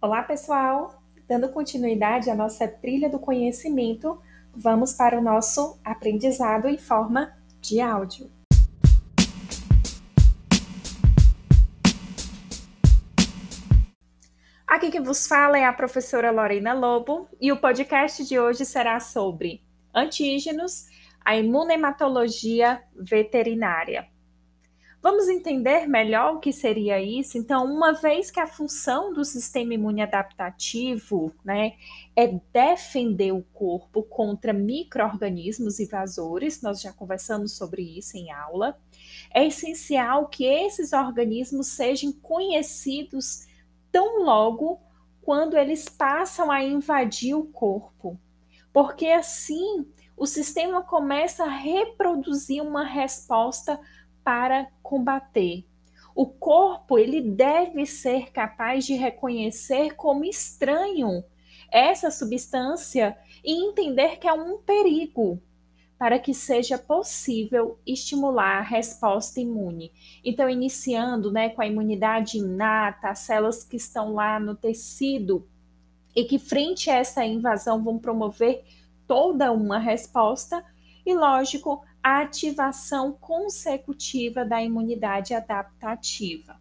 Olá, pessoal! Dando continuidade à nossa trilha do conhecimento, vamos para o nosso aprendizado em forma de áudio. Aqui que vos fala é a professora Lorena Lobo e o podcast de hoje será sobre antígenos, a imunematologia veterinária. Vamos entender melhor o que seria isso? Então, uma vez que a função do sistema imune adaptativo né, é defender o corpo contra micro-organismos invasores, nós já conversamos sobre isso em aula, é essencial que esses organismos sejam conhecidos tão logo quando eles passam a invadir o corpo, porque assim o sistema começa a reproduzir uma resposta para combater. O corpo ele deve ser capaz de reconhecer como estranho essa substância e entender que é um perigo para que seja possível estimular a resposta imune. Então, iniciando né, com a imunidade inata, as células que estão lá no tecido e que, frente a essa invasão, vão promover toda uma resposta, e, lógico, a ativação consecutiva da imunidade adaptativa.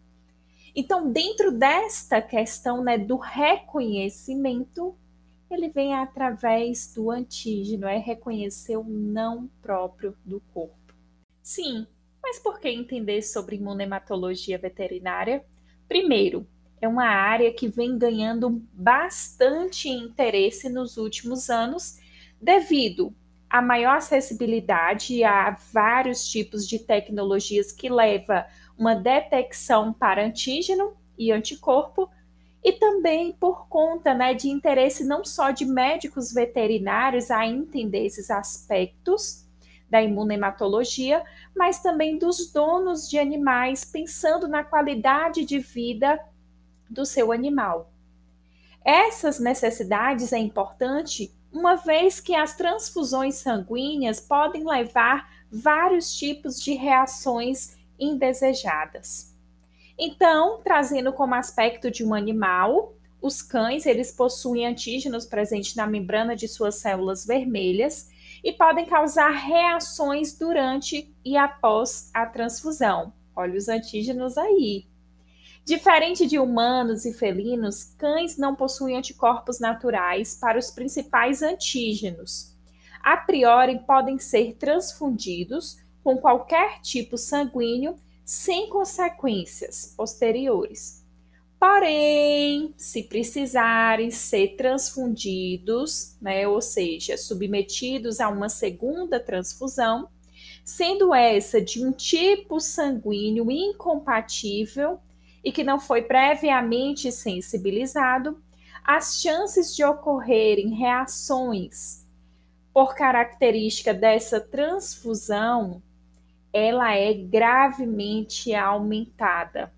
Então, dentro desta questão né, do reconhecimento, ele vem através do antígeno, é reconhecer o não próprio do corpo. Sim, mas por que entender sobre imunematologia veterinária? Primeiro, é uma área que vem ganhando bastante interesse nos últimos anos, devido a maior acessibilidade a vários tipos de tecnologias que leva uma detecção para antígeno e anticorpo, e também por conta né, de interesse não só de médicos veterinários a entender esses aspectos da imunematologia, mas também dos donos de animais, pensando na qualidade de vida do seu animal. Essas necessidades é importante uma vez que as transfusões sanguíneas podem levar vários tipos de reações indesejadas. Então, trazendo como aspecto de um animal, os cães eles possuem antígenos presentes na membrana de suas células vermelhas e podem causar reações durante e após a transfusão. Olha os antígenos aí. Diferente de humanos e felinos, cães não possuem anticorpos naturais para os principais antígenos. A priori, podem ser transfundidos com qualquer tipo sanguíneo sem consequências posteriores. Porém, se precisarem ser transfundidos, né, ou seja, submetidos a uma segunda transfusão, sendo essa de um tipo sanguíneo incompatível e que não foi previamente sensibilizado, as chances de ocorrerem reações por característica dessa transfusão, ela é gravemente aumentada,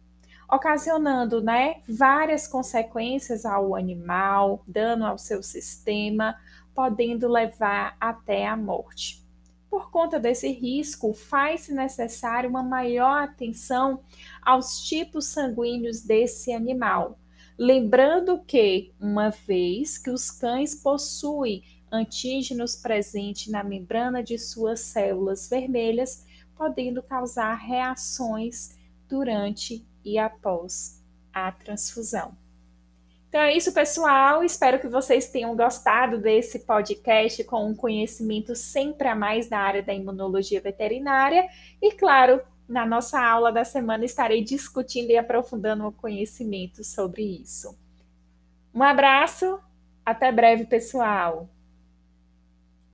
ocasionando, né, várias consequências ao animal, dano ao seu sistema, podendo levar até a morte. Por conta desse risco, faz-se necessário uma maior atenção aos tipos sanguíneos desse animal. Lembrando que, uma vez que os cães possuem antígenos presentes na membrana de suas células vermelhas, podendo causar reações durante e após a transfusão. Então é isso, pessoal. Espero que vocês tenham gostado desse podcast com um conhecimento sempre a mais na área da imunologia veterinária. E, claro, na nossa aula da semana estarei discutindo e aprofundando o conhecimento sobre isso. Um abraço, até breve, pessoal!